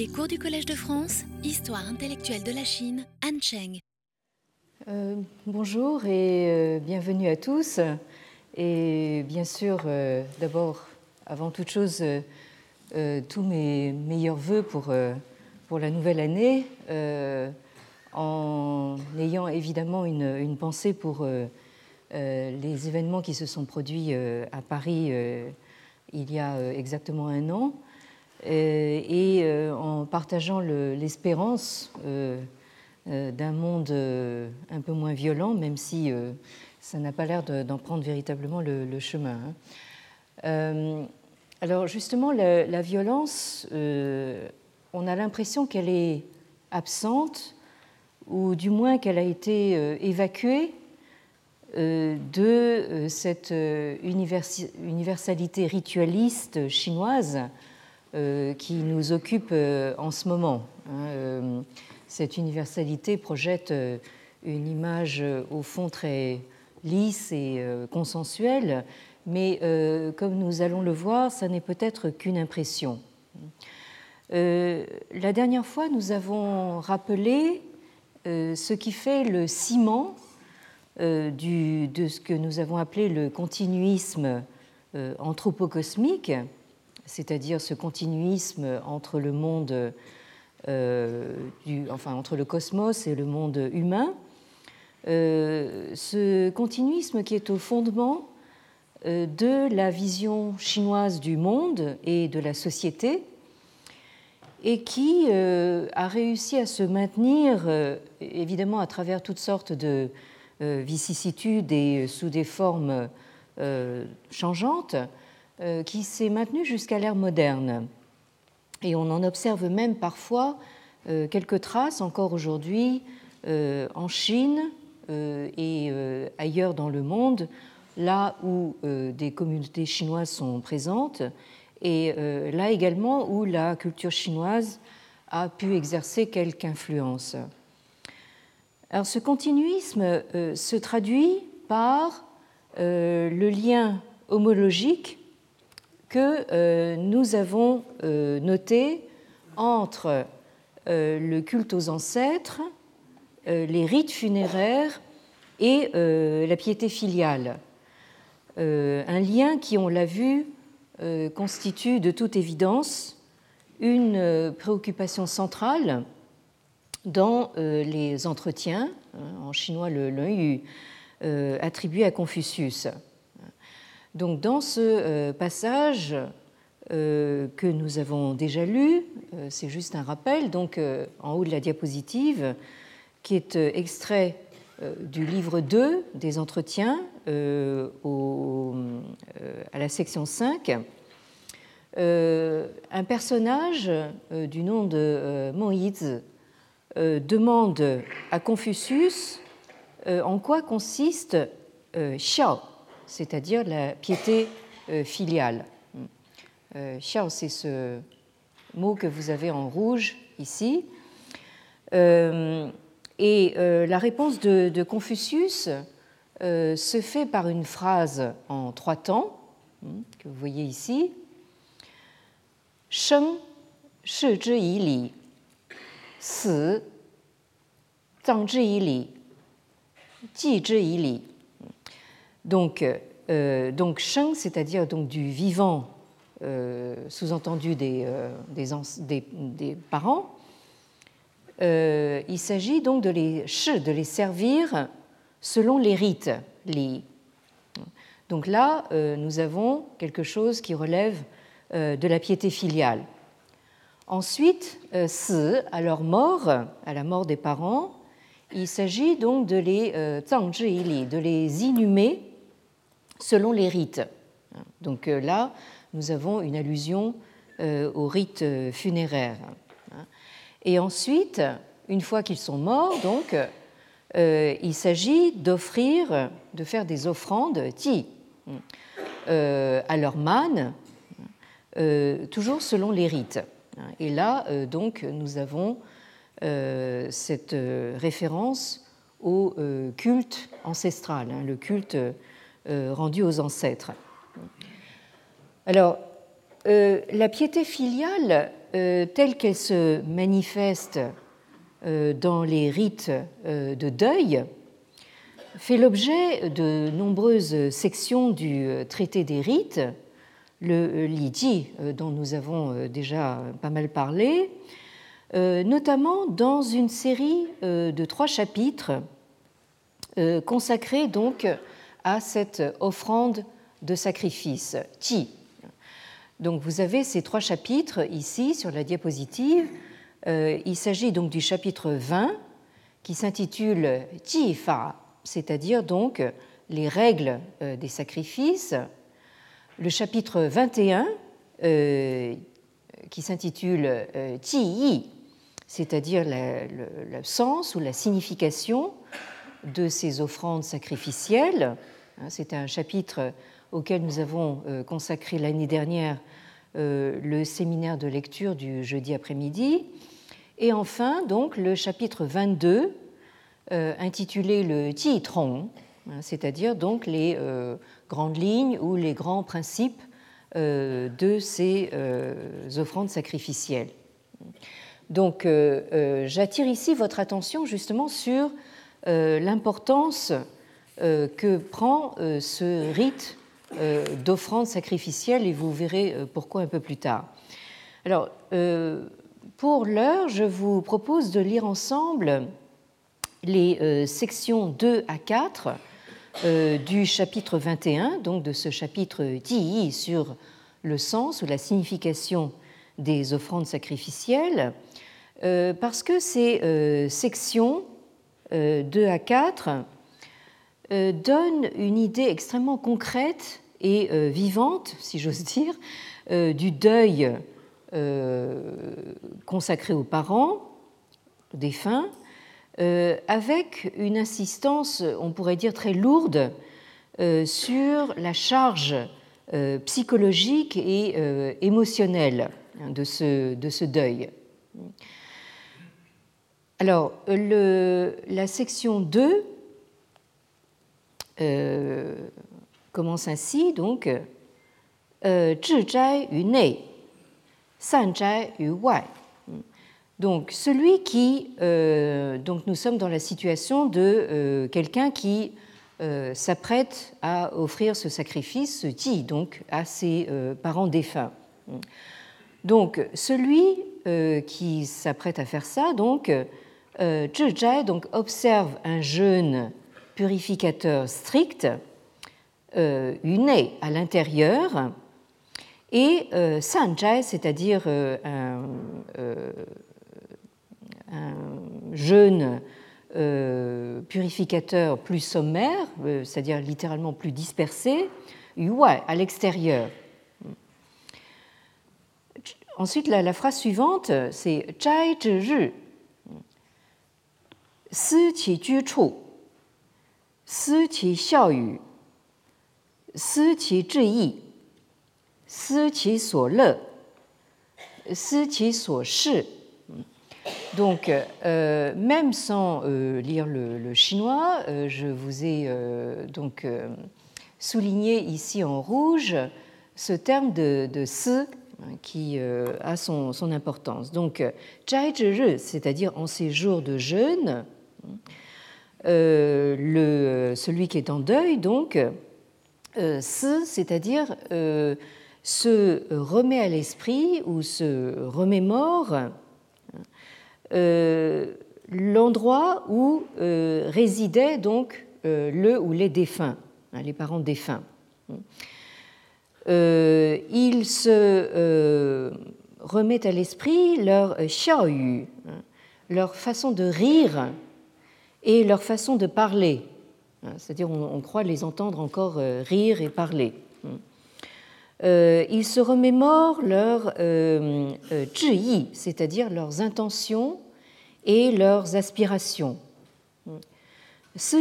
Les cours du Collège de France, Histoire intellectuelle de la Chine, Anne Cheng. Euh, bonjour et euh, bienvenue à tous. Et bien sûr, euh, d'abord, avant toute chose, tous mes meilleurs voeux pour, pour la nouvelle année, en ayant évidemment une, une pensée pour les événements qui se sont produits à Paris il y a exactement un an. Euh, et euh, en partageant l'espérance euh, d'un monde un peu moins violent, même si ça n'a pas l'air d'en prendre véritablement le, chemin. Hein. alors justement, la, violence, on a l'impression qu'elle est absente, ou du moins qu'elle a été évacuée de cette universalité ritualiste chinoise qui nous occupe euh, en ce moment. Hein, euh, cette universalité projette une image au fond très lisse et consensuelle, mais comme nous allons le voir, ça n'est peut-être qu'une impression. la dernière fois, nous avons rappelé ce qui fait le ciment de ce que nous avons appelé le continuisme anthropocosmique, c'est-à-dire ce continuisme entre le monde, euh, enfin entre le cosmos et le monde humain, euh, ce continuisme qui est au fondement euh, de la vision chinoise du monde et de la société, et qui a réussi à se maintenir, évidemment à travers toutes sortes de vicissitudes et sous des formes changeantes, qui s'est maintenu jusqu'à l'ère moderne. Et on en observe même parfois euh, quelques traces encore aujourd'hui euh, en Chine et ailleurs dans le monde, là où des communautés chinoises sont présentes, et là également où la culture chinoise a pu exercer quelque influence. Alors ce continuisme se traduit par le lien homologique que euh, nous avons euh, noté entre euh, le culte aux ancêtres, les rites funéraires et la piété filiale. Un lien qui, on l'a vu, constitue de toute évidence une préoccupation centrale dans les entretiens, hein, en chinois le yu, attribué à Confucius. Donc dans ce euh, passage euh, que nous avons déjà lu, euh, c'est juste un rappel, donc en haut de la diapositive, qui est extrait du livre 2 des entretiens à la section 5. un personnage du nom de Moïse demande à Confucius en quoi consiste Xiao, c'est-à-dire la piété euh, filiale. Euh, xiao, c'est ce mot que vous avez en rouge ici. Euh, et la réponse de, Confucius se fait par une phrase en trois temps, hein, que vous voyez ici. Sheng shi zhi yi li, si zhang zhi yi li, ji zhi yi li. Donc, euh, donc sheng, c'est-à-dire donc du vivant, euh, sous-entendu des, euh, des, parents, il s'agit donc de les, de les servir selon les rites. Les... Donc là, nous avons quelque chose qui relève de la piété filiale. Ensuite, si, à leur mort, à la mort des parents, il s'agit donc de les de les inhumer selon les rites. Donc euh, là, nous avons une allusion euh, aux rites euh, funéraires. Et ensuite, une fois qu'ils sont morts, donc, il s'agit d'offrir, de faire des offrandes ti à leur man, toujours selon les rites. Et là, donc, nous avons cette référence au culte ancestral, hein, le culte rendu aux ancêtres. Alors, la piété filiale, telle qu'elle se manifeste dans les rites de deuil, fait l'objet de nombreuses sections du traité des rites, le Liji, dont nous avons déjà pas mal parlé, notamment dans une série de trois chapitres consacrés donc à cette offrande de sacrifice, Ti. Donc vous avez ces trois chapitres ici sur la diapositive. il s'agit donc du chapitre 20 qui s'intitule Ti Fa, c'est-à-dire donc les règles euh, des sacrifices, le chapitre 21 euh, qui s'intitule euh, Ti c'est-à-dire le sens ou la signification de ces offrandes sacrificielles. Hein, c'est un chapitre auquel nous avons consacré l'année dernière le séminaire de lecture du jeudi après-midi. Et enfin, donc, le chapitre 22 euh, intitulé le Titron, hein, c'est-à-dire donc les euh, grandes lignes ou les grands principes euh, de ces offrandes sacrificielles. Donc j'attire ici votre attention justement sur l'importance que prend ce rite d'offrande sacrificielle et vous verrez pourquoi un peu plus tard. Alors, pour l'heure, je vous propose de lire ensemble les euh, sections 2 à 4 euh, du chapitre 21, donc de ce chapitre 10 sur le sens ou la signification des offrandes sacrificielles, euh, parce que ces sections 2 à 4 donnent une idée extrêmement concrète et vivante, si j'ose dire, du deuil consacré aux parents défunts euh, avec une insistance, on pourrait dire, très lourde euh, sur la charge euh, psychologique et émotionnelle hein, de ce, de ce deuil. Alors, la section 2 commence ainsi, donc, wai. Donc, celui qui. Euh, donc, nous sommes dans la situation de euh, quelqu'un qui euh, s'apprête à offrir ce sacrifice, ce ti, donc, à ses parents défunts. Donc, celui qui s'apprête à faire ça, donc, donc, observe un jeûne purificateur strict, uné à l'intérieur, et Sanjai, c'est-à-dire un un jeûne euh, purificateur plus sommaire, euh, c'est-à-dire littéralement plus dispersé, yuai, à l'extérieur. Ensuite, la, phrase suivante, c'est Zhai zhi si qi ju chu, si qi xiao yu, si qi zhi yi, si qi suo le, si qi suo shi. Donc, euh, même sans euh, lire le, chinois, euh, je vous ai donc souligné ici en rouge ce terme de, de hein, qui a son, importance. Donc, zhai c'est-à-dire en ces jours de jeûne, le, celui qui est en deuil, donc, si, c'est-à-dire se remet à l'esprit ou se remémore euh, l'endroit où euh, résidaient donc euh, le ou les défunts, hein, les parents défunts. ils se remettent à l'esprit leur xiaoyu, hein, leur façon de rire et leur façon de parler. Hein, c'est-à-dire, on, croit les entendre encore rire et parler. ils se remémorent leur euh, c'est-à-dire leurs intentions et leurs aspirations. Ce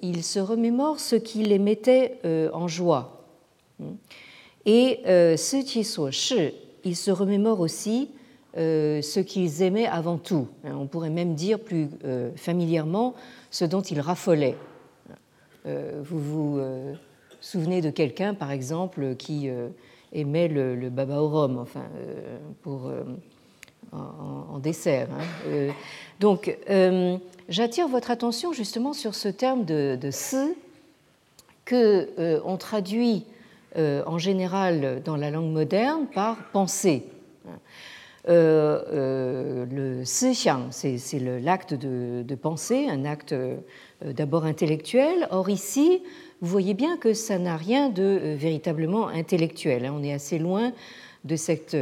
ils se remémorent ce qui les mettait euh, en joie. Et euh, ce ils se remémorent aussi euh, ce qu'ils aimaient avant tout. On pourrait même dire plus familièrement ce dont ils raffolaient. Vous vous souvenez de quelqu'un, par exemple, qui met le, baba au rhum, enfin, pour, en, dessert. Hein. donc, j'attire votre attention justement sur ce terme de, si que on traduit en général dans la langue moderne par pensée. Euh, euh, le sixiang, c'est l'acte de, de, penser, un acte euh, d'abord intellectuel. Or ici, vous voyez bien que ça n'a rien de véritablement intellectuel. Hein. On est assez loin de cette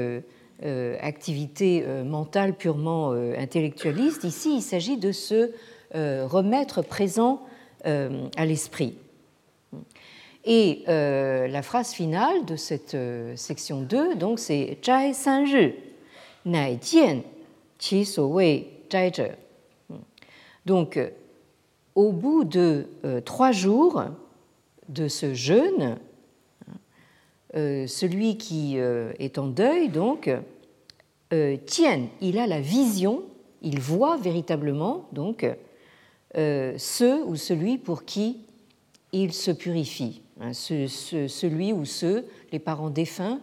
activité mentale purement intellectualiste. Ici, il s'agit de se remettre présent à l'esprit. Et la phrase finale de cette section 2, donc, c'est Donc, au bout de euh, trois jours de ce jeûne, euh, celui qui euh, est en deuil, donc, tient, il a la vision, il voit véritablement, donc, ce ou celui pour qui il se purifie, hein, celui ou ceux, les parents défunts,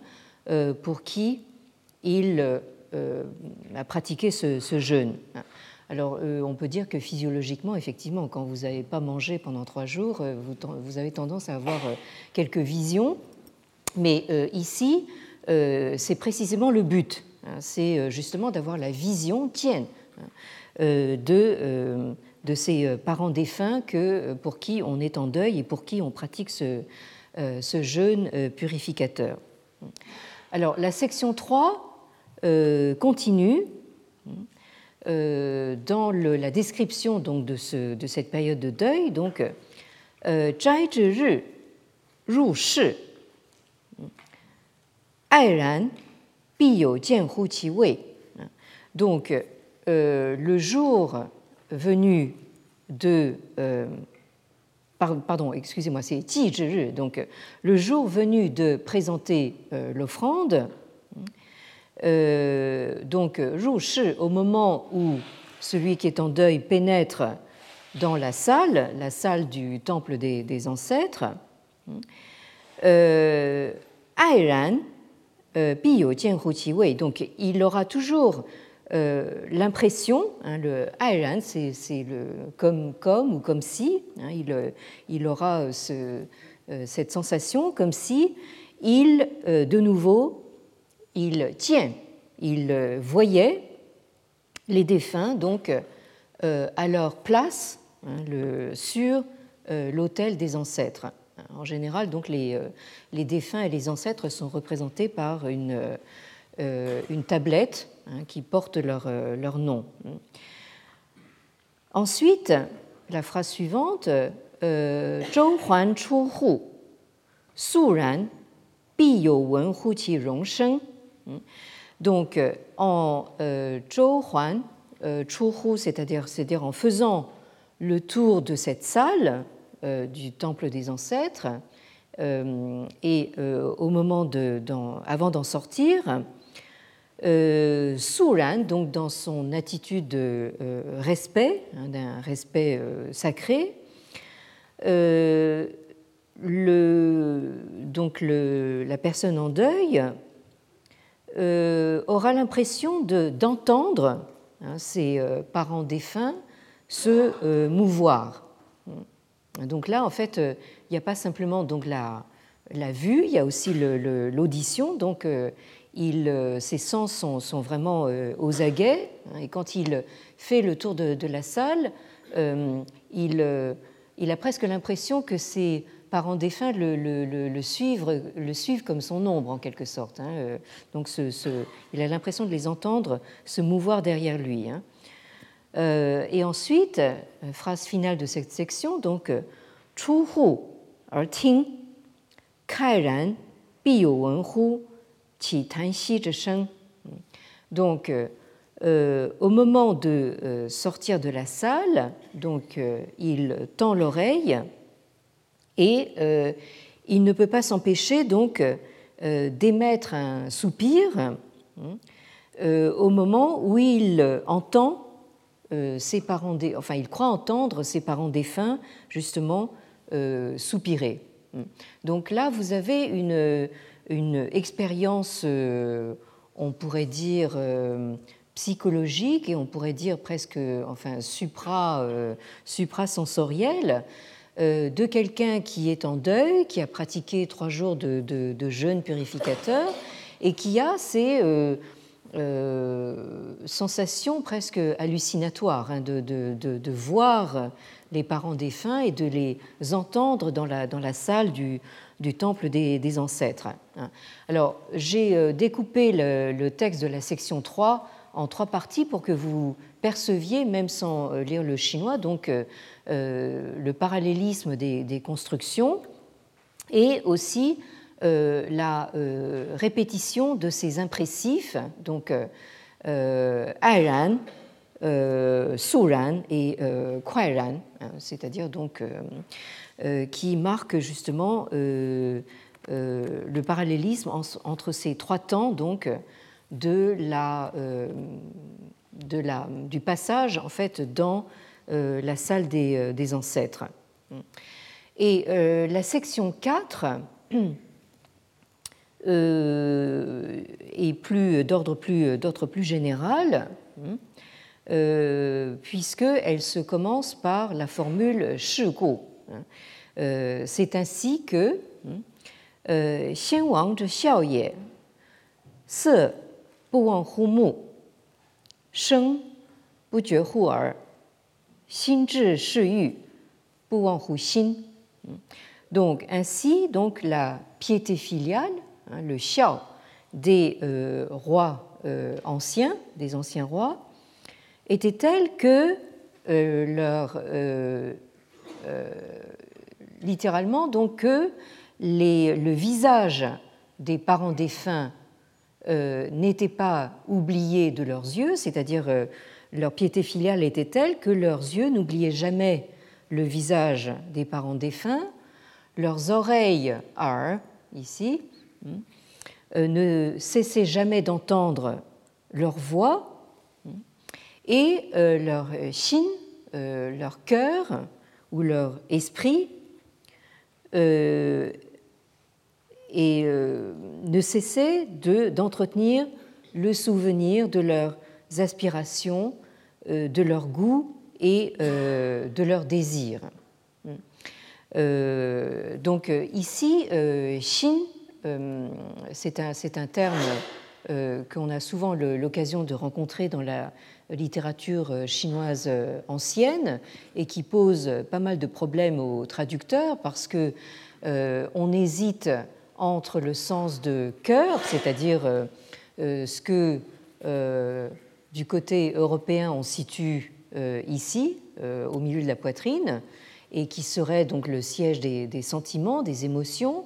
pour qui il à pratiquer ce, jeûne. Alors, euh, on peut dire que physiologiquement, effectivement, quand vous n'avez pas mangé pendant trois jours, euh, vous, avez tendance à avoir quelques visions. Mais ici, c'est précisément le but. Hein. c'est justement d'avoir la vision tienne hein, de, de ces parents défunts que, pour qui on est en deuil et pour qui on pratique ce, ce jeûne purificateur. Alors, la section 3 euh, continue euh, dans la description donc, de, ce, de, cette période de deuil. Donc, euh, Zhai Zhi Ru. Donc, le jour venu de. pardon, excusez-moi, c'est Zhi Donc, le jour venu de présenter l'offrande, euh, donc, Shi, au moment où celui qui est en deuil pénètre dans la salle, la salle du temple des, ancêtres, euh, Airan, euh, Wei, donc il aura toujours euh, l'impression, hein, le Airan, c'est le comme, comme ou comme si, hein, il, aura ce, cette sensation comme si il, de nouveau, il tient, il euh, voyait les défunts donc euh, à leur place hein, sur euh, l'autel des ancêtres. En général, donc les, défunts et les ancêtres sont représentés par une, tablette hein, qui porte leur, nom. Ensuite, la phrase suivante Zhou Huan Chu Hu, Su Ran. Donc, euh, en euh, Zhou Huan, euh, c'est-à-dire en faisant le tour de cette salle du temple des ancêtres, et au moment de, avant d'en sortir, euh, Suran, donc dans son attitude de respect, hein, d'un respect sacré, donc la personne en deuil euh, aura l'impression d'entendre hein, ses euh, parents défunts se euh, mouvoir. Donc là, en fait, il n'y a pas simplement donc la, la vue, il y a aussi l'audition. Donc, il, ses sens sont, sont vraiment aux aguets. Hein, et quand il fait le tour de, de la salle, il, il, a presque l'impression que c'est parents défunts le, le, le, suivent comme son ombre en quelque sorte. Hein. Euh, donc il a l'impression de les entendre se mouvoir derrière lui. Hein. Euh, et ensuite, euh, phrase finale de cette section, donc Chu hu er ting, kai ran bi wen hu, qi tan xi zhe. Donc, au moment de sortir de la salle, donc il tend l'oreille et euh, il ne peut pas s'empêcher donc euh, d'émettre un soupir hein, euh, au moment où il entend ses parents, enfin il croit entendre ses parents défunts justement soupirer. Donc là, vous avez une, expérience, on pourrait dire, psychologique et on pourrait dire presque enfin, supra, suprasensorielle de quelqu'un qui est en deuil, qui a pratiqué trois jours de, jeûne purificateur et qui a ces sensations presque hallucinatoires hein, de, voir les parents défunts et de les entendre dans la, dans la salle du, temple des, ancêtres. Hein. Alors, j'ai euh, découpé le, texte de la section 3 en trois parties pour que vous perceviez, même sans euh, lire le chinois, donc euh, le parallélisme des, constructions et aussi la répétition de ces impressifs, donc Airan, euh, Suran et euh, hein, c'est-à-dire donc euh, qui marque justement le parallélisme entre ces trois temps donc de la, de la, du passage en fait dans la salle des, des ancêtres. Et la section 4 est plus d'ordre plus, plus général. Euh, puisqu'elle se commence par la formule. Euh, c'est ainsi que euh, Xian Wang zhe xiao ye, se bu hu mu, sheng xin zhi shi yu, bu wang hu xin. Donc, ainsi, donc, la piété filiale, hein, le xiao des rois anciens, des anciens rois, était telle que euh, leur euh, euh, littéralement donc que le visage des parents défunts n'était pas oublié de leurs yeux, c'est-à-dire leur piété filiale était telle que leurs yeux n'oubliaient jamais le visage des parents défunts, leurs oreilles, are, ici, hmm, ne cessaient jamais d'entendre leur voix, et euh, leur shin, euh, euh, leur cœur ou leur esprit et ne cessaient d'entretenir le souvenir de leurs aspirations, de leur goût et de leurs désirs. donc ici, Shin, c'est un, un, terme qu'on a souvent l'occasion de rencontrer dans la littérature euh, chinoise euh, ancienne et qui pose pas mal de problèmes aux traducteurs parce que euh, on hésite entre le sens de cœur, c'est-à-dire ce que du côté européen on situe ici, au milieu de la poitrine, et qui serait donc le siège des, sentiments, des émotions,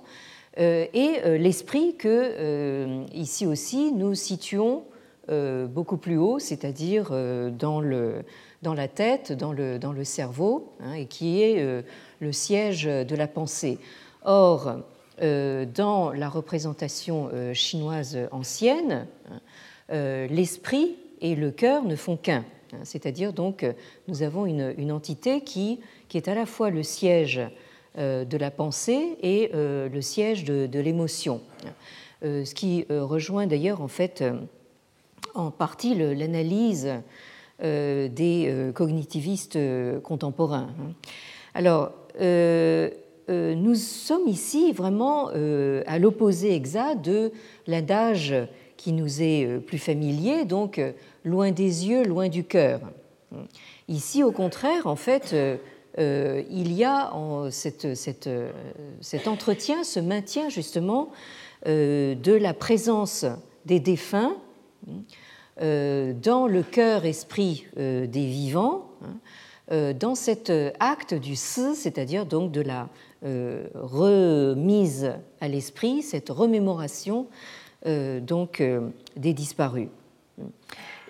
et l'esprit que ici aussi nous situons euh, beaucoup plus haut, c'est-à-dire euh, dans, la tête, dans le, cerveau, hein, et qui est euh, le siège de la pensée. Or, dans la représentation chinoise ancienne, hein, l'esprit et le cœur ne font qu'un. Hein, c'est-à-dire donc nous avons une, entité qui, est à la fois le siège de la pensée et le siège de, l'émotion. Ce qui rejoint d'ailleurs en fait en partie l'analyse euh, des euh, cognitivistes euh, contemporains. Alors, nous sommes ici vraiment à l'opposé exact de l'adage qui nous est plus familier, loin des yeux, loin du cœur. Ici, au contraire, en fait, il y a cette, cet entretien, ce maintien justement de la présence des défunts euh, dans le cœur-esprit euh, des vivants, hein, euh, dans cet acte du si, c'est-à-dire donc de la remise à l'esprit, cette remémoration donc des disparus.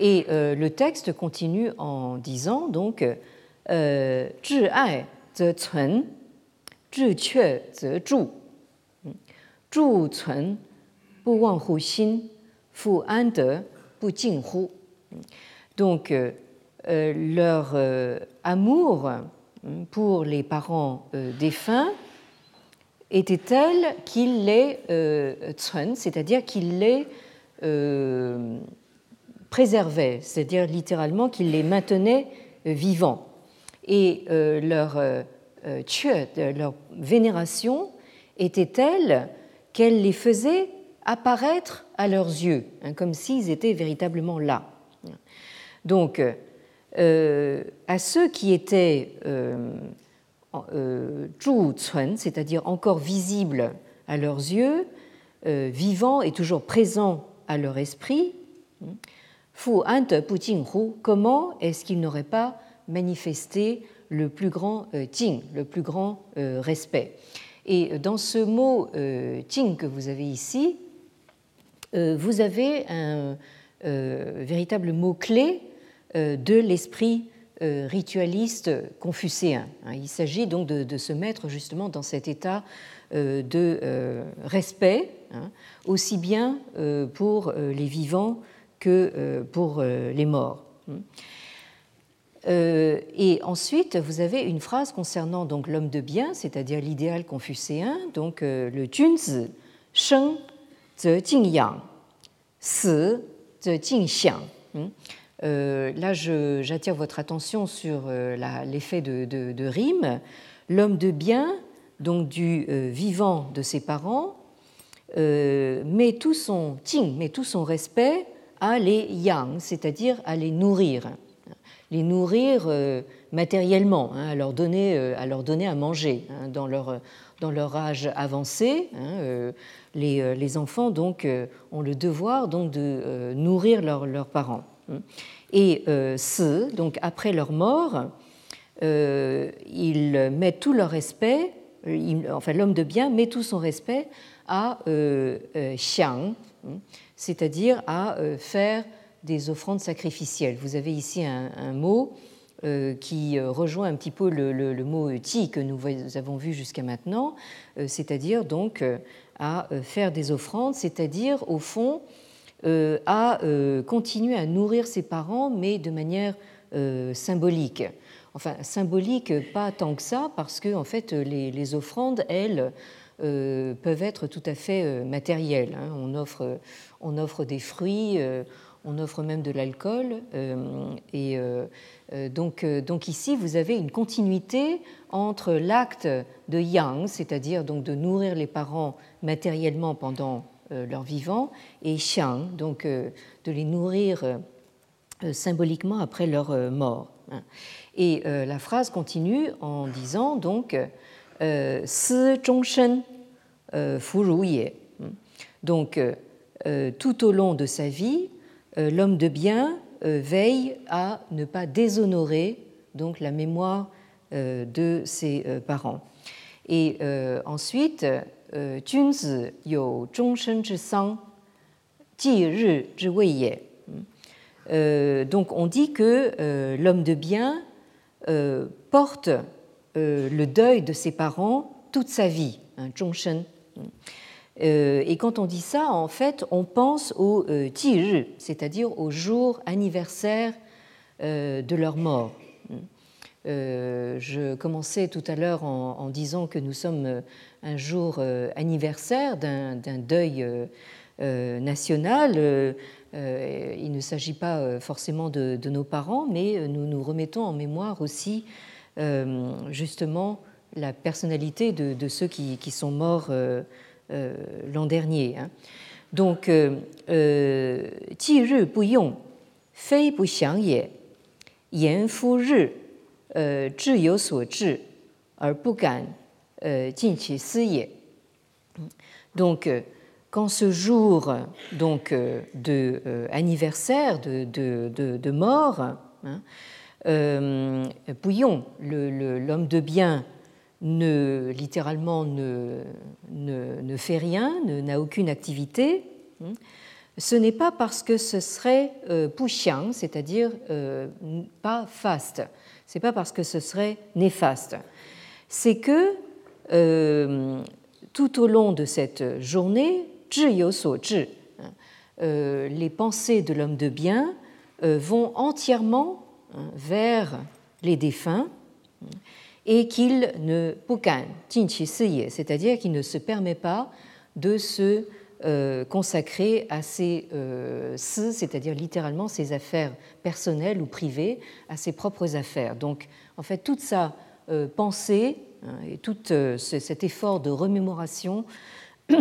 Et le texte continue en disant donc zhi ai ze cun, que ze zhu, zhu cun bu wang hu xin, fu an de donc, euh, euh, leur euh, amour pour les parents défunts était telle qu'il les c'est-à-dire qu'il les c'est-à-dire littéralement qu'il les maintenait vivants. Et leur, leur vénération était telle qu'elle les faisait apparaître à leurs yeux, hein, comme s'ils étaient véritablement là. Donc, euh, à ceux qui étaient euh, euh c'est-à-dire encore visibles à leurs yeux, euh, vivants et toujours présents à leur esprit, Fu comment est-ce qu'ils n'auraient pas manifesté le plus grand Jing, le plus grand respect? Et dans ce mot Jing que vous avez ici, vous avez un véritable mot-clé euh, de l'esprit euh, ritualiste confucéen. Hein. Il s'agit donc de, se mettre justement dans cet état euh, de respect, hein, aussi bien pour les vivants que pour les morts. Hein. et ensuite, vous avez une phrase concernant donc l'homme de bien, c'est-à-dire l'idéal confucéen, donc le Junzi, Sheng ze jing yang, Si. Euh, là, j'attire votre attention sur euh, l'effet de, rime. L'homme de bien, donc du euh, vivant de ses parents, met tout son met tout son respect à les yang, c'est-à-dire à les nourrir, les nourrir matériellement, hein, à, leur donner, à leur donner à manger hein, dans, leur, dans leur âge avancé. Hein, les, enfants donc ont le devoir donc de nourrir leurs parents. Et euh, ce, donc après leur mort, euh, ils mettent tout leur respect, enfin l'homme de bien met tout son respect à euh, xiang, c'est-à-dire à faire des offrandes sacrificielles. Vous avez ici un, mot qui rejoint un petit peu le, mot ti que nous avons vu jusqu'à maintenant, c'est-à-dire donc à faire des offrandes, c'est-à-dire au fond euh, à euh, continuer à nourrir ses parents, mais de manière euh, symbolique. Enfin, symbolique, pas tant que ça, parce que en fait, les, offrandes, elles, peuvent être tout à fait matérielles. Hein. On, offre, on offre des fruits, on offre même de l'alcool. et donc, donc ici, vous avez une continuité entre l'acte de yang, c'est-à-dire donc de nourrir les parents matériellement pendant euh, leur vivant, et xiang, donc euh, de les nourrir euh, symboliquement après leur mort. Hein. Et la phrase continue en disant donc Si zhongshen fu ye. Donc tout au long de sa vie, l'homme de bien veille à ne pas déshonorer donc la mémoire de ses parents. Et ensuite, donc on dit que euh, l'homme de bien euh, porte euh, le deuil de ses parents toute sa vie, hein, et quand on dit ça, en fait, on pense au Ji c'est-à-dire au jour anniversaire de leur mort. je commençais tout à l'heure en, disant que nous sommes un jour euh, anniversaire d'un deuil euh, euh, national. Il ne s'agit pas forcément de, nos parents, mais nous nous remettons en mémoire aussi justement la personnalité de, ceux qui, sont morts l'an dernier. Hein. Donc, Ji bu yong, fei bu xiang ye, yan fu ri, zhi you suo zhi, er bu gan euh, donc, euh, quand ce jour donc, euh, de anniversaire de, de, de, mort, hein, Bouillon, l'homme de bien, ne, littéralement ne, fait rien, n'a aucune activité, hein, ce n'est pas parce que ce serait euh, c'est-à-dire pas faste, c'est pas parce que ce serait néfaste, c'est que euh, tout au long de cette journée, hein, euh, les pensées de l'homme de bien euh, vont entièrement hein, vers les défunts et qu'il ne c'est-à-dire qu'il ne se permet pas de se euh, consacrer à ses euh, c'est-à-dire littéralement ses affaires personnelles ou privées, à ses propres affaires. Donc, en fait, toute sa euh, pensée hein, et tout cet effort de remémoration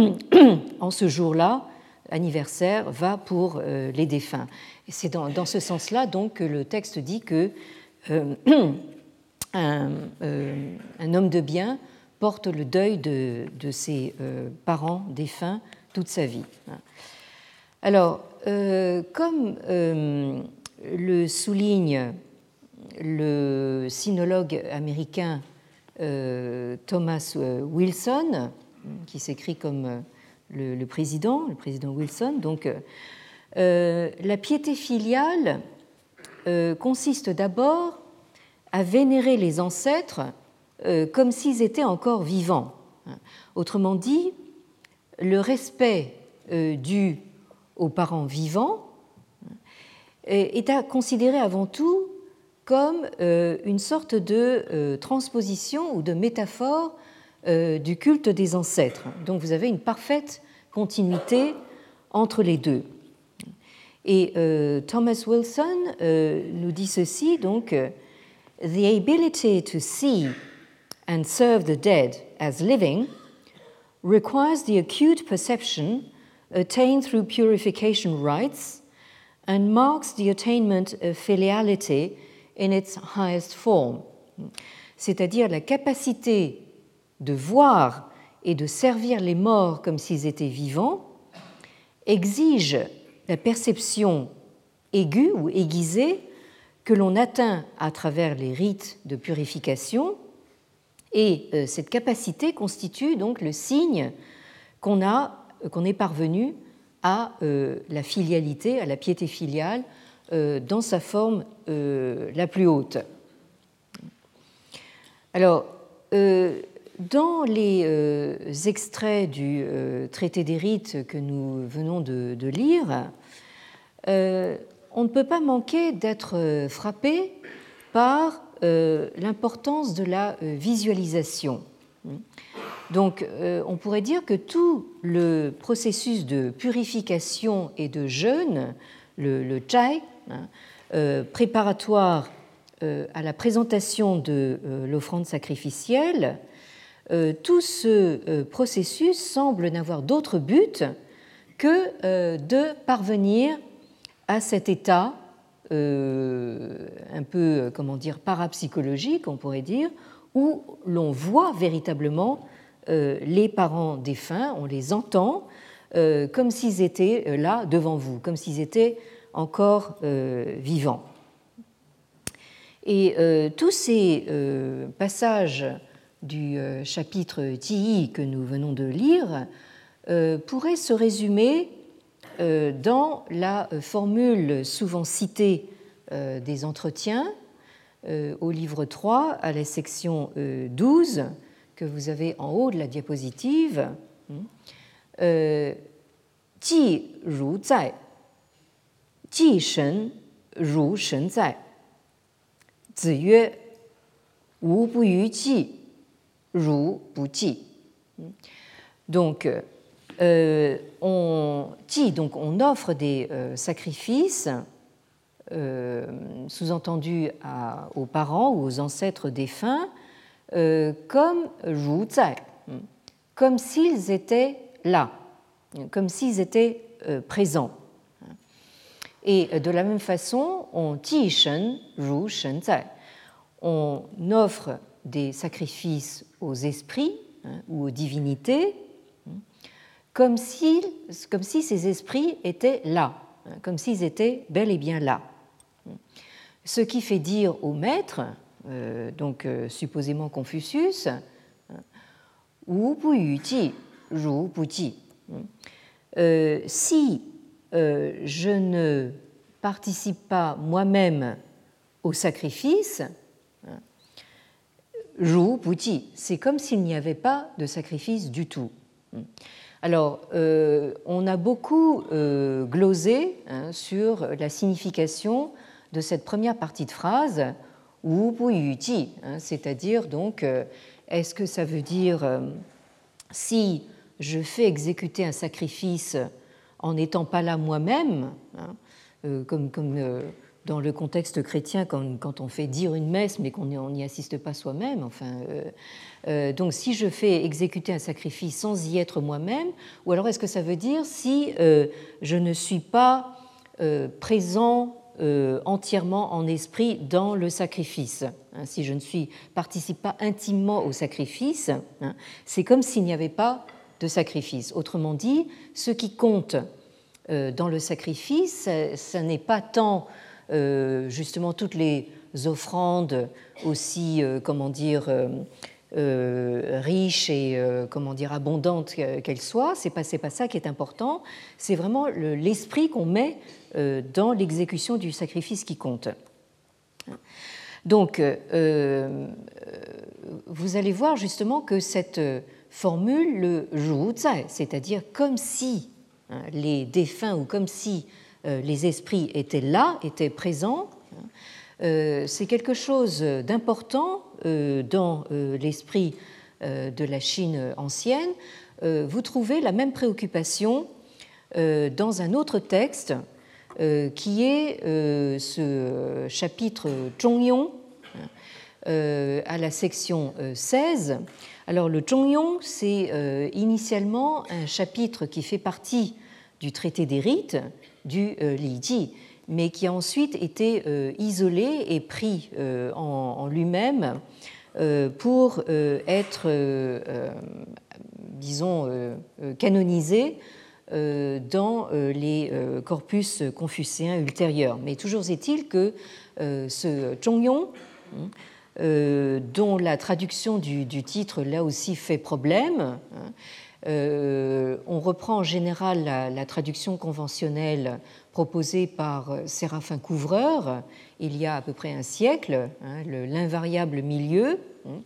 en ce jour-là, anniversaire, va pour les défunts. C'est dans, ce sens-là donc que le texte dit que un, homme de bien porte le deuil de, ses parents défunts toute sa vie. Alors, euh, comme euh, le souligne le sinologue américain euh, Thomas Wilson, qui s'écrit comme le, président, le président Wilson, donc la piété filiale consiste d'abord à vénérer les ancêtres comme s'ils étaient encore vivants. Autrement dit, le respect euh, dû aux parents vivants euh, est à considérer avant tout comme euh, une sorte de transposition ou de métaphore du culte des ancêtres. Donc vous avez une parfaite continuité entre les deux. Et Thomas Wilson nous dit ceci, donc, The ability to see and serve the dead as living requires the acute perception attained through purification rites and marks the attainment of filiality in its highest form, c'est-à-dire la capacité de voir et de servir les morts comme s'ils étaient vivants, exige la perception aiguë ou aiguisée que l'on atteint à travers les rites de purification et euh, cette capacité constitue donc le signe qu'on qu'on est parvenu à euh, la filialité, à la piété filiale, euh, dans sa forme la plus haute. Alors, dans les extraits du traité des rites que nous venons de, de lire, on ne peut pas manquer d'être frappé par euh, l'importance de la euh, visualisation. Donc, euh, on pourrait dire que tout le processus de purification et de jeûne, le, le chai, hein, préparatoire à la présentation de l'offrande sacrificielle, tout ce processus semble n'avoir d'autre but que de parvenir à cet état euh, un peu, euh, comment dire, parapsychologique, on pourrait dire, où l'on voit véritablement euh, les parents défunts, on les entend comme s'ils étaient là devant vous, comme s'ils étaient encore vivants. Et tous ces passages du chapitre Ti que nous venons de lire pourraient se résumer dans la euh, formule souvent citée euh, des entretiens au livre 3, à la section 12, que vous avez en haut de la diapositive, Ji ru zai, Ji shen ru shen zai, Zi yue, wu bu yu ji, ru bu euh, on dit, donc on offre des euh, sacrifices, euh, sous-entendus aux parents ou aux ancêtres défunts, comme Zai, comme s'ils étaient là, comme s'ils étaient présents. Et de la même façon, on Ji Shen Ru Shen Zai. On offre des sacrifices aux esprits hein, ou aux divinités comme si, comme si ces esprits étaient là, hein, comme s'ils étaient bel et bien là. Ce qui fait dire au maître, euh, donc euh, supposément Confucius, Wu ji, ru bu ji. Euh, si je ne participe pas moi-même au sacrifice, ru bu ji, c'est comme s'il n'y avait pas de sacrifice du tout. Alors, euh, on a beaucoup euh, glosé hein, sur la signification de cette première partie de phrase ou ji, hein, c'est-à-dire donc est-ce que ça veut dire si je fais exécuter un sacrifice en n'étant pas là moi-même, hein, comme dans le contexte chrétien quand, on fait dire une messe mais qu'on n'y assiste pas soi-même. Enfin, euh, euh, donc si je fais exécuter un sacrifice sans y être moi-même, ou alors est-ce que ça veut dire si euh, je ne suis pas présent entièrement en esprit dans le sacrifice hein, Si je ne suis participe pas intimement au sacrifice, hein, c'est comme s'il n'y avait pas de sacrifice. Autrement dit, ce qui compte dans le sacrifice, ce n'est pas tant justement toutes les offrandes aussi, euh, comment dire, euh, riches et comment dire abondantes qu'elles soient. C'est pas pas ça qui est important. C'est vraiment l'esprit qu'on met dans l'exécution du sacrifice qui compte. Donc, vous allez voir justement que cette formule, le c'est-à-dire comme si hein, les défunts ou comme si euh, les esprits étaient là, étaient présents. Euh, c'est quelque chose d'important euh, dans l'esprit de la Chine ancienne. Vous trouvez la même préoccupation dans un autre texte qui est ce chapitre Zhongyong à la section 16. Alors le Zhongyong, c'est initialement un chapitre qui fait partie du traité des rites du euh, Li mais qui a ensuite été euh, isolé et pris euh, en lui-même pour être, disons, canonisé dans les corpus confucéens ultérieurs. Mais toujours est-il que ce Zhongyong, hein, dont la traduction du, titre là aussi fait problème, hein, on reprend en général la, traduction conventionnelle proposée par Séraphin Couvreur il y a à peu près un siècle, hein, l'invariable milieu, hein,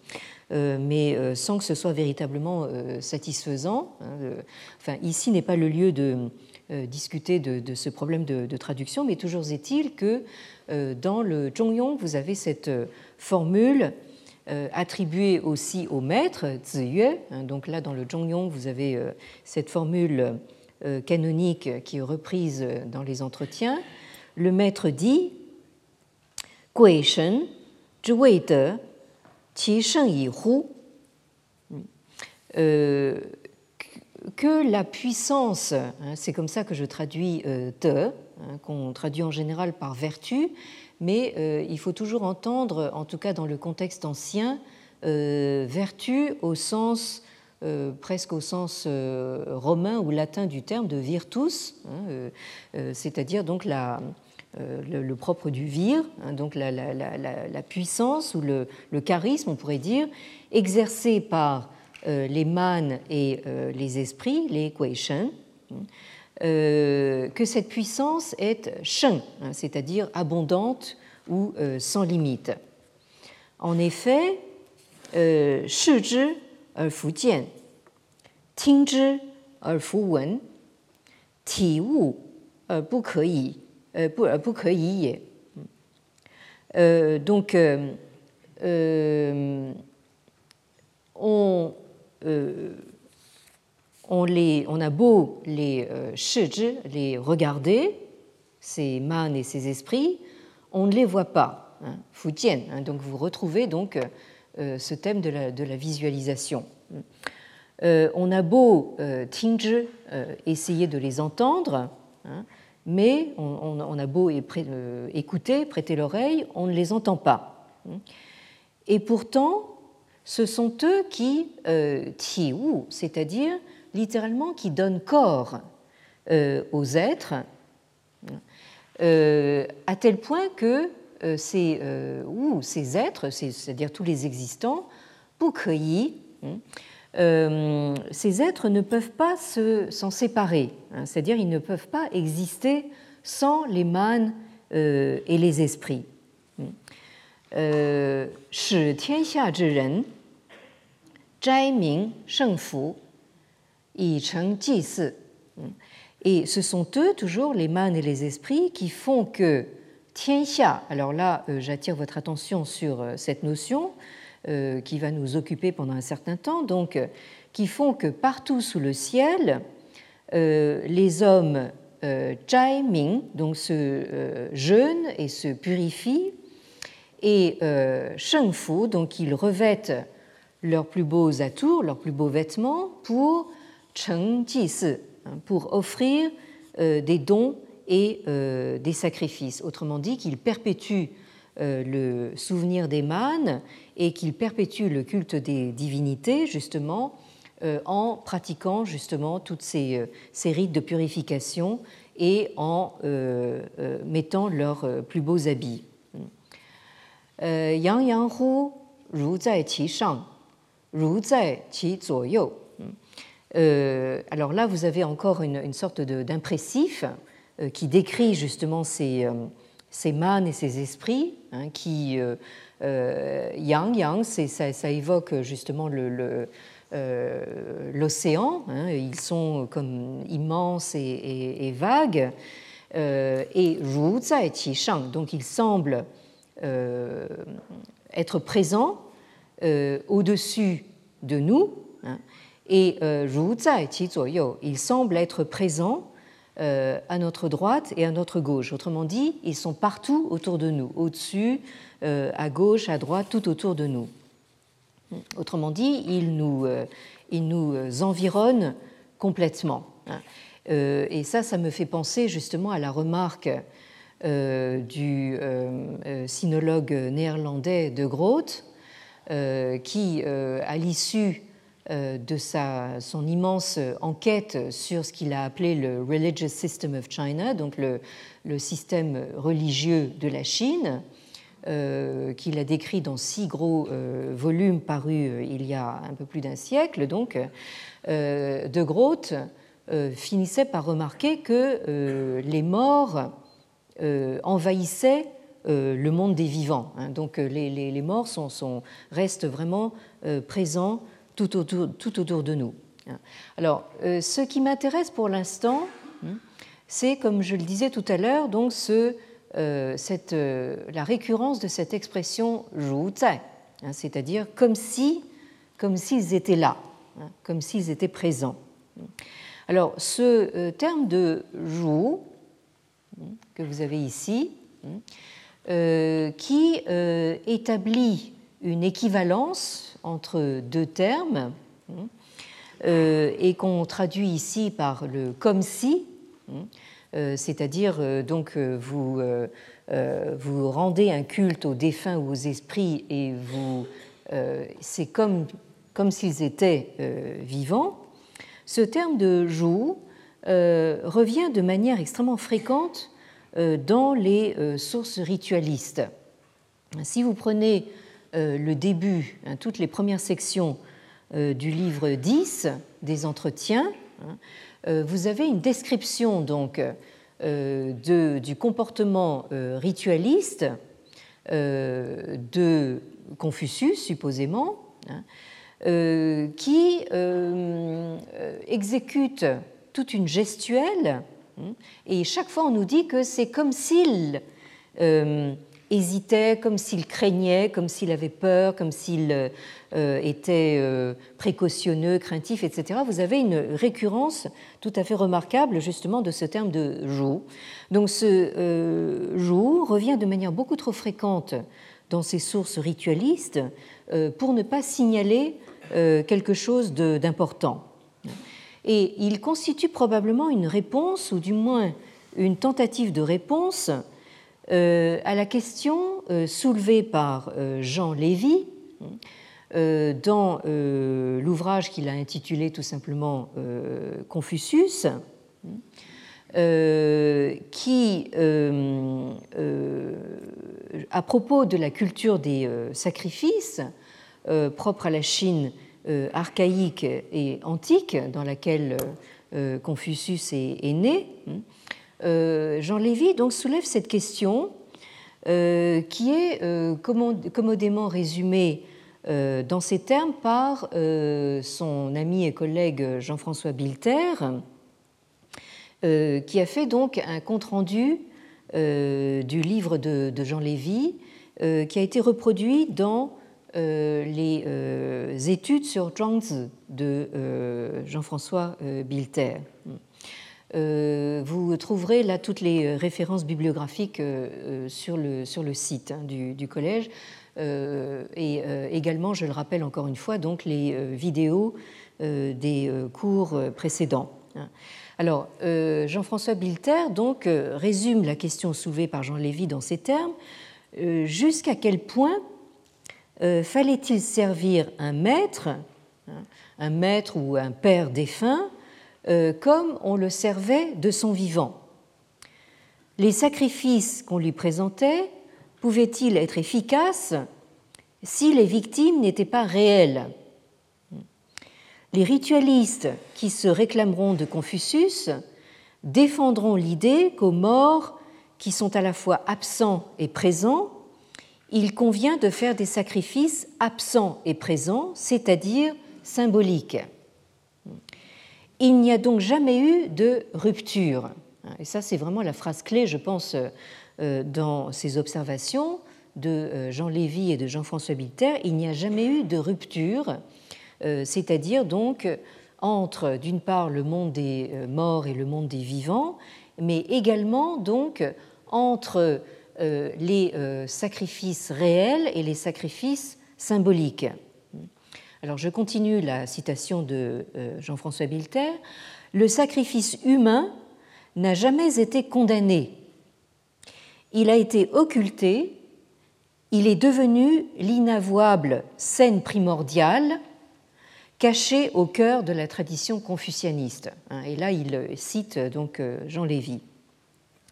euh, mais euh, sans que ce soit véritablement satisfaisant. Hein, enfin, ici n'est pas le lieu de discuter de, ce problème de, de, traduction, mais toujours est-il que dans le Zhongyong, vous avez cette formule euh, attribué aussi au maître, Ziyue. Hein, donc là, dans le Zhongyong, vous avez euh, cette formule euh, canonique qui est reprise dans les entretiens. Le maître dit De. Que la puissance, hein, c'est comme ça que je traduis te, hein, qu'on traduit en général par vertu, mais euh, il faut toujours entendre, en tout cas dans le contexte ancien, euh, vertu au sens euh, presque au sens romain ou latin du terme de virtus, hein, c'est-à-dire donc le, propre du vir, hein, donc la, puissance ou le, charisme, on pourrait dire, exercé par les mânes et les esprits, les quaishen, euh, que cette puissance est shen, hein, c'est-à-dire abondante ou euh, sans limite. En effet, euh, shi zhi er fu jian, ting zhi er fu wen, ti wu er bu ke yi, bu ke. Donc, on on, a beau les euh, les regarder, ces mânes et ces esprits, on ne les voit pas. Hein, hein, donc vous retrouvez donc euh, ce thème de la, visualisation. Euh, on a beau euh, euh, essayer de les entendre, hein, mais on, a beau écouter, prêter l'oreille, on ne les entend pas. Et pourtant, ce sont eux qui, ou c'est-à-dire littéralement qui donne corps euh, aux êtres, euh, à tel point que euh, ces, ou ces êtres, c'est-à-dire tous les existants, Pukyi, hein, ces êtres ne peuvent pas s'en séparer, hein, c'est-à-dire ils ne peuvent pas exister sans les mânes et les esprits. Fu, et ce sont eux, toujours, les mânes et les esprits, qui font que tianxia. Alors là, j'attire votre attention sur cette notion qui va nous occuper pendant un certain temps, donc qui font que partout sous le ciel, les hommes Zhai Ming, donc se jeûnent et se purifient, et Sheng Fu, donc ils revêtent leurs plus beaux atours, leurs plus beaux vêtements pour Hein, pour offrir euh, des dons et euh, des sacrifices. Autrement dit, qu'ils perpétuent euh, le souvenir des mânes et qu'ils perpétuent le culte des divinités, justement, en pratiquant justement toutes ces, ces rites de purification et en mettant leurs plus beaux habits. Yang Yang Ru Zai Qi Shang euh, alors là, vous avez encore une, sorte d'impressif euh, qui décrit justement ces, euh, ces mânes et ces esprits, hein, qui yang yang, ça, évoque justement l'océan. Hein, ils sont comme immenses et, vagues. et Ru Zai Shang, donc ils semblent être présents au-dessus de nous. Hein, et euh, Ru Zai Qi Zuoyou, il semble être présent euh, à notre droite et à notre gauche. Autrement dit, ils sont partout autour de nous, au-dessus, à gauche, à droite, tout autour de nous. Autrement dit, ils nous, ils nous environnent complètement. Hein. Et ça, ça me fait penser justement à la remarque du sinologue néerlandais de Groot, euh, qui, euh, à l'issue euh, de sa, son immense enquête sur ce qu'il a appelé le Religious System of China, donc le, système religieux de la Chine, qu'il a décrit dans six gros volumes parus il y a un peu plus d'un siècle, donc, De Groot finissait par remarquer que les morts envahissaient euh, le monde des vivants. Hein. Donc euh, les, morts restent vraiment euh, présents tout autour, tout autour de nous. Hein. Alors, ce qui m'intéresse pour l'instant, hein, c'est, comme je le disais tout à l'heure, donc ce, cette, la récurrence de cette expression Zhu c'est-à-dire comme si, comme s'ils étaient là, comme s'ils étaient présents. Alors, ce terme de Zhu que vous avez ici, euh, qui euh, établit une équivalence entre deux termes hein, euh, et qu'on traduit ici par le comme si, hein, c'est-à-dire donc vous, vous rendez un culte aux défunts ou aux esprits et vous c'est comme, comme s'ils étaient vivants. Ce terme de jour revient de manière extrêmement fréquente euh, dans les euh, sources ritualistes. Si vous prenez euh, le début, hein, toutes les premières sections du livre 10 des entretiens, hein, vous avez une description donc de, du comportement ritualiste de Confucius, supposément, hein, qui exécute toute une gestuelle et chaque fois, on nous dit que c'est comme s'il euh, hésitait, comme s'il craignait, comme s'il avait peur, comme s'il euh, était euh, précautionneux, craintif, etc. Vous avez une récurrence tout à fait remarquable justement de ce terme de jour. Donc ce jour revient de manière beaucoup trop fréquente dans ces sources ritualistes pour ne pas signaler quelque chose d'important et il constitue probablement une réponse, ou du moins une tentative de réponse, euh, à la question euh, soulevée par euh, Jean Lévy dans l'ouvrage qu'il a intitulé tout simplement Confucius, qui, à propos de la culture des sacrifices propres à la Chine euh, archaïque et antique dans laquelle euh, Confucius est, né, hein, euh, Jean Lévy donc soulève cette question qui est commodément résumée dans ces termes par son ami et collègue Jean-François Bilter, qui a fait donc un compte-rendu du livre de, Jean Lévy, qui a été reproduit dans les études sur Zhuangzi de Jean-François Bilter. Vous trouverez là toutes les références bibliographiques sur, le, sur le site hein, du, collège. Euh, et euh, également, je le rappelle encore une fois, donc les euh, vidéos des cours précédents. Alors, Jean-François Bilter donc résume la question soulevée par Jean Lévy dans ces termes. Jusqu'à quel point fallait-il servir un maître, hein, un maître ou un père défunt, comme on le servait de son vivant Les sacrifices qu'on lui présentait pouvait-il être efficace si les victimes n'étaient pas réelles? Les ritualistes qui se réclameront de Confucius défendront l'idée qu'aux morts qui sont à la fois absents et présents, il convient de faire des sacrifices absents et présents, c'est-à-dire symboliques. Il n'y a donc jamais eu de rupture. Et ça, c'est vraiment la phrase clé, je pense, euh, dans ces observations de euh, Jean Lévy et de Jean-François Bilter, il n'y a jamais eu de rupture, euh, c'est-à-dire donc entre d'une part le monde des morts et le monde des vivants, mais également donc entre les sacrifices réels et les sacrifices symboliques. Alors je continue la citation de Jean-François Bilter. Le sacrifice humain n'a jamais été condamné il a été occulté, il est devenu l'inavouable scène primordiale cachée au cœur de la tradition confucianiste. Hein, et là, il cite donc euh, Jean Lévy.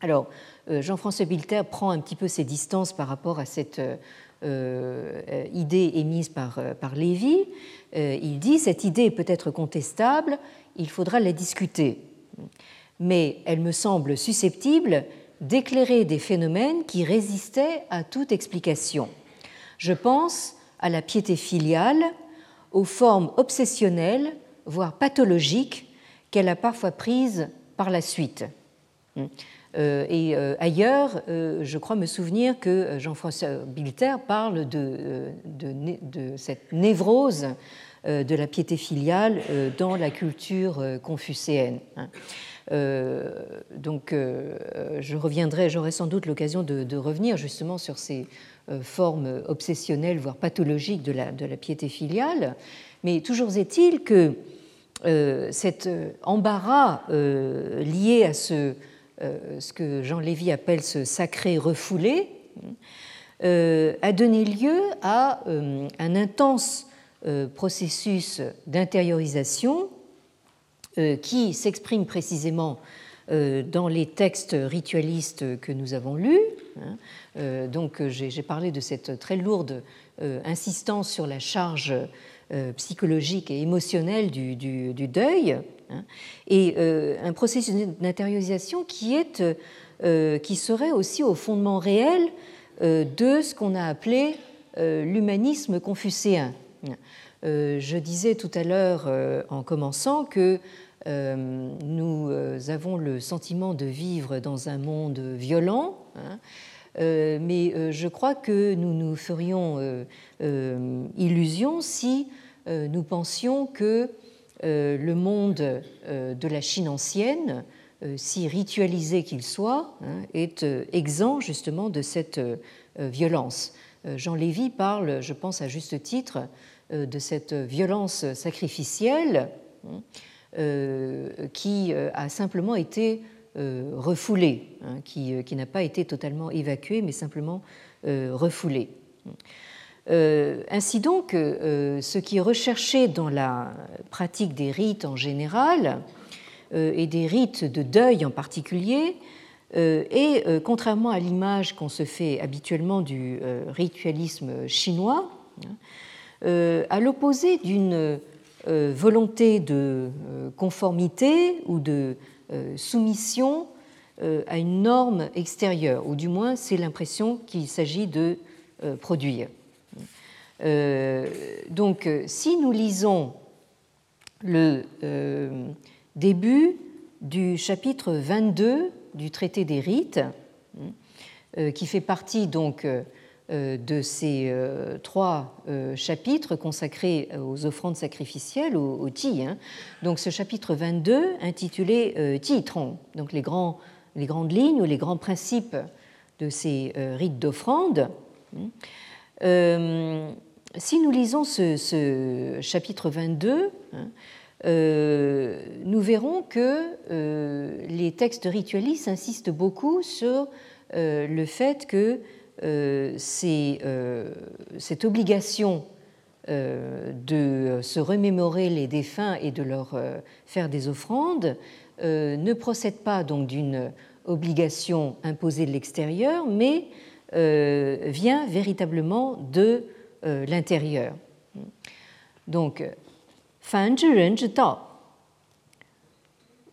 Alors, euh, Jean-François Bilter prend un petit peu ses distances par rapport à cette euh, idée émise par, par Lévy. il dit cette idée est peut-être contestable, il faudra la discuter. Mais elle me semble susceptible d'éclairer des phénomènes qui résistaient à toute explication. Je pense à la piété filiale, aux formes obsessionnelles, voire pathologiques, qu'elle a parfois prises par la suite. Euh, et euh, ailleurs, euh, je crois me souvenir que Jean-François Bilter parle de, cette névrose de la piété filiale dans la culture confucéenne. Euh, donc, je reviendrai, j'aurai sans doute l'occasion de, revenir justement sur ces formes obsessionnelles, voire pathologiques de la piété filiale. Mais toujours est-il que cet embarras lié à ce, ce que Jean Lévy appelle ce sacré refoulé a donné lieu à un intense processus d'intériorisation euh, qui s'exprime précisément euh, dans les textes ritualistes que nous avons lus. Hein. Euh, donc j'ai parlé de cette très lourde insistance sur la charge psychologique et émotionnelle du, deuil, hein. et un processus d'intériorisation qui, est, qui serait aussi au fondement réel de ce qu'on a appelé l'humanisme confucéen. Je disais tout à l'heure en commençant que euh, nous euh, avons le sentiment de vivre dans un monde violent, hein. euh, mais je crois que nous nous ferions illusion si nous pensions que le monde de la Chine ancienne, si ritualisé qu'il soit, hein, est exempt justement de cette violence. Jean Lévy parle, je pense à juste titre, de cette violence sacrificielle hein, euh, qui euh, a simplement été euh, refoulé, hein, qui, n'a pas été totalement évacué, mais simplement refoulé. ainsi donc, ce qui est recherché dans la pratique des rites en général, et des rites de deuil en particulier, est, contrairement à l'image qu'on se fait habituellement du ritualisme chinois, hein, à l'opposé d'une euh, volonté de euh, conformité ou de euh, soumission à une norme extérieure, ou du moins c'est l'impression qu'il s'agit de produire. Donc si nous lisons le début du chapitre 22 du traité des rites, qui fait partie donc de ces trois chapitres consacrés aux offrandes sacrificielles, au, au hein. Donc ce chapitre 22 intitulé Ti Tron, donc les, les grandes lignes ou les grands principes de ces rites d'offrande. Hein si nous lisons ce, chapitre 22, hein, euh, nous verrons que euh, les textes ritualistes insistent beaucoup sur euh, le fait que cette obligation de se remémorer les défunts et de leur faire des offrandes ne procède pas donc d'une obligation imposée de l'extérieur, mais vient véritablement de euh, l'intérieur. Donc, fan zhi ren zhi dao,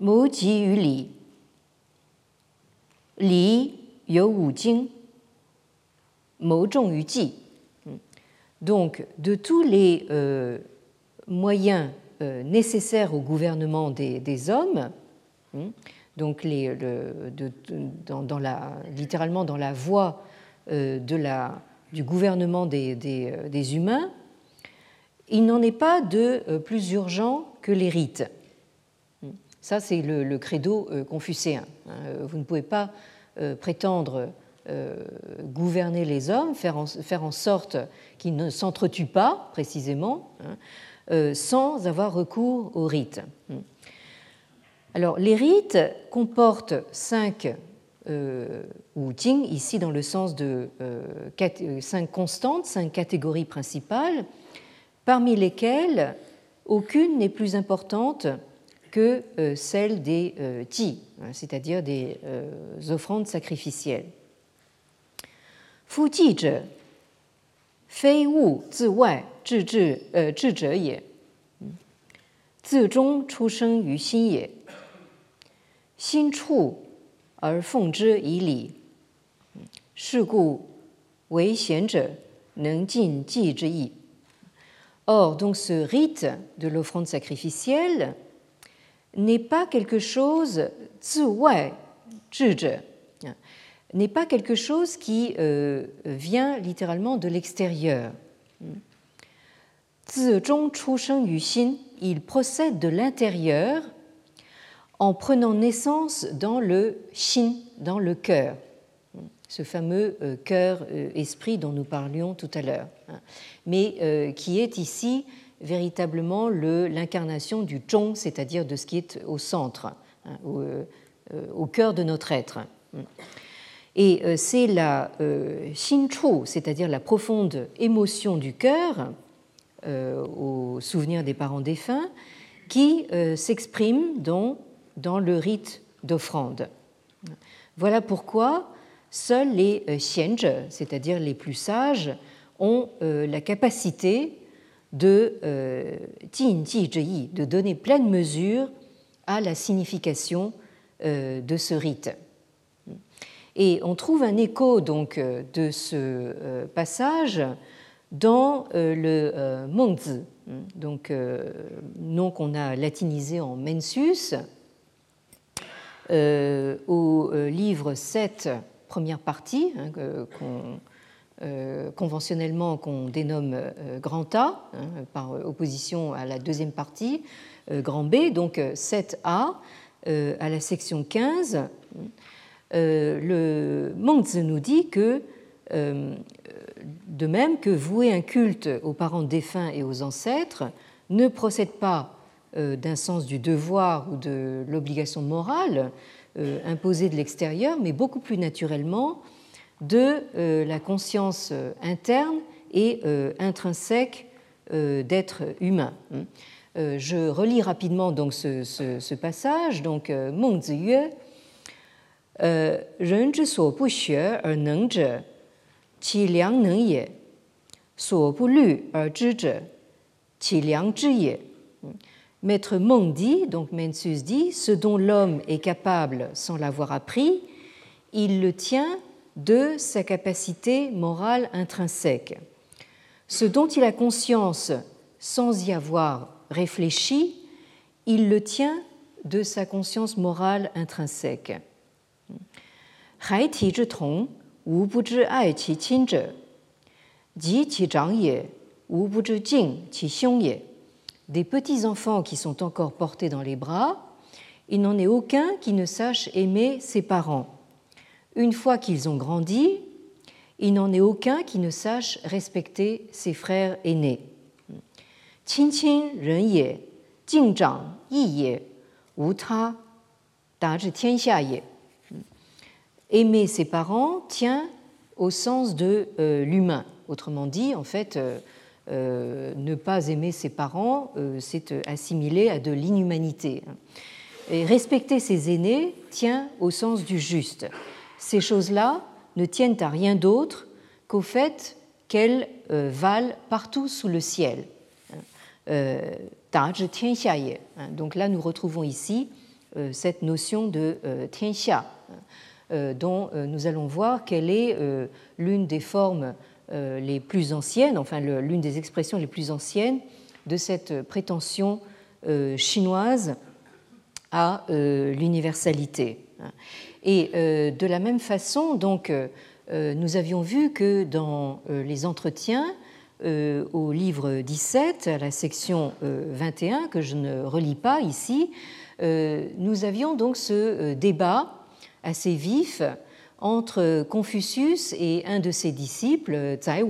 mo ji yu li, li you wu jing, mo zhong yu ji. Donc, de tous les euh, moyens euh, nécessaires au gouvernement des, hommes, donc les, dans, la, littéralement dans la voie euh, de la du gouvernement des, euh, des, humains, il n'en est pas de euh, plus urgent que les rites. Ça, c'est le, credo euh, confucéen. Hein. Vous ne pouvez pas prétendre gouverner les hommes, faire en, faire en sorte qu'ils ne s'entretuent pas, précisément, hein, sans avoir recours aux rites. Alors, les rites comportent cinq euh, ou Jing, ici dans le sens de euh, euh, cinq constantes, cinq catégories principales, parmi lesquelles aucune n'est plus importante que celle des Ji, hein, c'est-à-dire des offrandes sacrificielles. Fu zhe, fei wu zi wai yu xin xin chu 而奉之以礼，是故为贤者能尽祭之意。Or, donc ce rite de l'offrande sacrificielle n'est pas quelque chose n'est pas quelque chose qui euh, vient littéralement de l'extérieur. Il procède de l'intérieur en prenant naissance dans le shin, dans le cœur, ce fameux euh, cœur-esprit euh, dont nous parlions tout à l'heure, hein. mais euh, qui est ici véritablement l'incarnation du zhong, c'est-à-dire de ce qui est au centre, hein, au, cœur de notre être. Et c'est la chu, c'est-à-dire la profonde émotion du cœur au souvenir des parents défunts, qui s'exprime dans dans le rite d'offrande. Voilà pourquoi seuls les euh, xianzhe, c'est-à-dire les plus sages, ont euh, la capacité de euh, de donner pleine mesure à la signification de ce rite. Et on trouve un écho donc de ce passage dans le Mengzi, donc nom qu'on a latinisé en Mensus, euh, au euh, livre 7, première partie, hein, euh, conventionnellement qu'on dénomme grand A, hein, par opposition à la deuxième partie, grand B, donc 7A, à la section 15, le Mengzi nous dit que, de même que vouer un culte aux parents défunts et aux ancêtres ne procède pas euh, d'un sens du devoir ou de l'obligation morale euh, imposée de l'extérieur, mais beaucoup plus naturellement de euh, la conscience interne et intrinsèque d'être humain. Hein. Je relis rapidement donc ce, passage. Donc, Meng Maître Meng dit, donc Mencius dit, ce dont l'homme est capable sans l'avoir appris, il le tient de sa capacité morale intrinsèque. Ce dont il a conscience sans y avoir réfléchi, il le tient de sa conscience morale intrinsèque. 无 Des petits enfants qui sont encore portés dans les bras, il n'en est aucun qui ne sache aimer ses parents. Une fois qu'ils ont grandi, il n'en est aucun qui ne sache respecter ses frères aînés. Aimer ses parents tient au sens de euh, l'humain. Autrement dit, en fait, euh, ne pas aimer ses parents, c'est assimilé à de l'inhumanité. Et respecter ses aînés tient au sens du juste. Ces choses-là ne tiennent à rien d'autre qu'au fait qu'elles valent partout sous le ciel. Donc là, nous retrouvons ici cette notion de tianxia euh, dont euh, nous allons voir qu'elle est euh, l'une des formes les plus anciennes, enfin l'une des expressions les plus anciennes de cette prétention chinoise à l'universalité. Et de la même façon, donc, nous avions vu que dans les entretiens au livre 17, à la section 21, que je ne relis pas ici, nous avions donc ce débat assez vif entre Confucius et un de ses disciples, Zai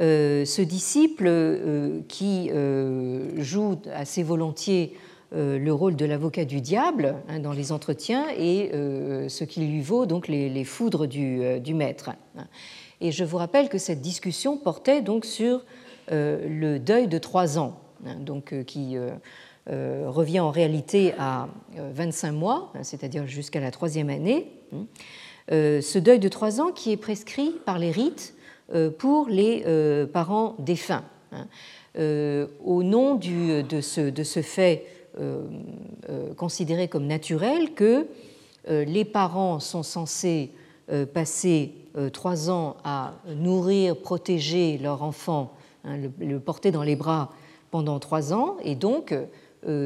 euh, ce disciple euh, qui euh, joue assez volontiers le rôle de l'avocat du diable hein, dans les entretiens et ce qui lui vaut donc les, foudres du, maître. Et je vous rappelle que cette discussion portait donc sur le deuil de trois ans, hein, donc qui revient en réalité à 25 euh, mois, hein, c'est-à-dire jusqu'à la troisième année. Hein. Euh, ce deuil de trois ans qui est prescrit par les rites pour les parents défunts. Hein. Au nom de, ce, fait considéré comme naturel que les parents sont censés passer trois ans à nourrir, protéger leur enfant, le, porter dans les bras pendant trois ans, et donc euh,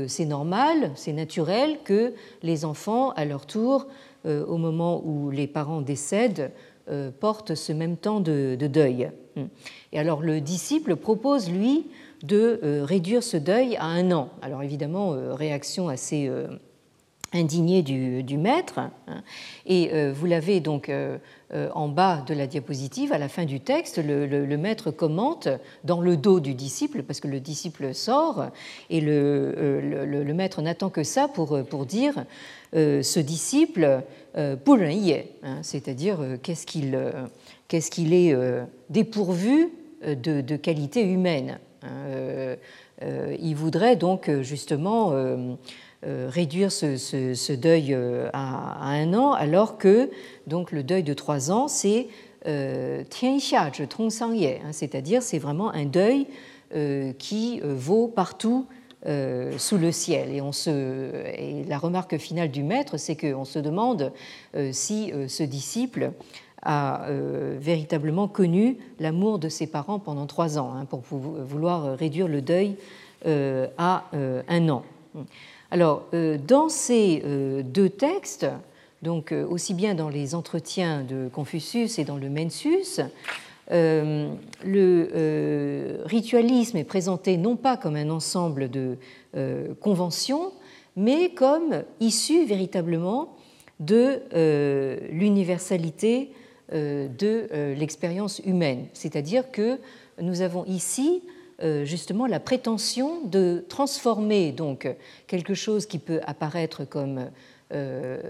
c'est normal, c'est naturel que les enfants, à leur tour, euh, au moment où les parents décèdent, euh, portent ce même temps de, deuil. Et alors le disciple propose, lui, de réduire ce deuil à un an. Alors évidemment, réaction assez indigné du, maître. Hein. Et euh, vous l'avez donc euh, euh, en bas de la diapositive, à la fin du texte, le, maître commente dans le dos du disciple, parce que le disciple sort, et le, maître n'attend que ça pour, pour dire ce disciple, pour hein, c'est-à-dire qu'est-ce qu'il est dépourvu de, de qualité humaine. Hein. il voudrait donc justement réduire ce, deuil euh, à, un an, alors que donc le deuil de trois ans, c'est euh, tianxia hein, c'est-à-dire c'est vraiment un deuil qui vaut partout sous le ciel. Et la remarque finale du maître, c'est qu'on se demande si ce disciple a véritablement connu l'amour de ses parents pendant trois ans, hein, pour vouloir réduire le deuil à un an. Alors, euh, dans ces euh, deux textes, donc euh, aussi bien dans les entretiens de Confucius et dans le Mensus, le ritualisme est présenté non pas comme un ensemble de conventions, mais comme issu véritablement de l'universalité de l'expérience humaine. C'est-à-dire que nous avons ici justement la prétention de transformer donc quelque chose qui peut apparaître comme euh,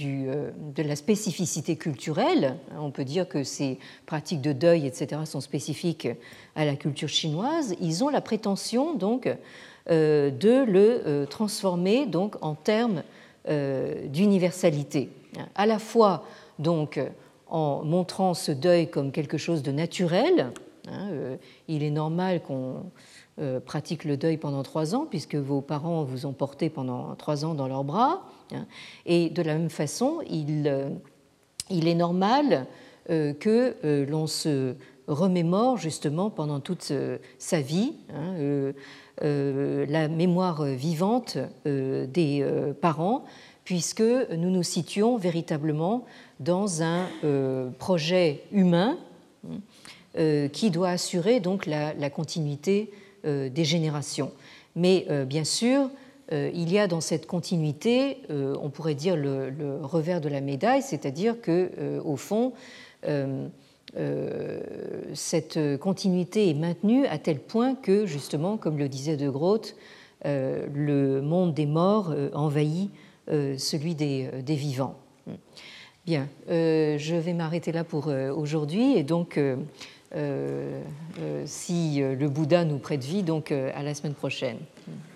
euh, de la spécificité culturelle. On peut dire que ces pratiques de deuil, etc., sont spécifiques à la culture chinoise. Ils ont la prétention donc de le transformer donc en termes d'universalité, à la fois donc en montrant ce deuil comme quelque chose de naturel, Hein, euh, il est normal qu'on euh, pratique le deuil pendant trois ans, puisque vos parents vous ont porté pendant trois ans dans leurs bras. Hein. Et de la même façon, il, euh, est normal que l'on se remémore justement pendant toute sa vie hein, la mémoire vivante des parents, puisque nous nous situons véritablement dans un projet humain qui doit assurer donc la, continuité des générations. Mais bien sûr, il y a dans cette continuité, on pourrait dire le, revers de la médaille, c'est-à-dire que au fond, euh, cette continuité est maintenue à tel point que, justement, comme le disait De Groot, euh, le monde des morts euh, envahit celui des, vivants. Bien, je vais m'arrêter là pour aujourd'hui et donc, si le Bouddha nous prête vie, donc à la semaine prochaine.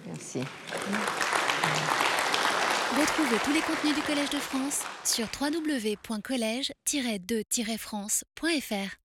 Merci. Retrouvez tous les contenus du Collège de France sur www.colège-2-france.fr.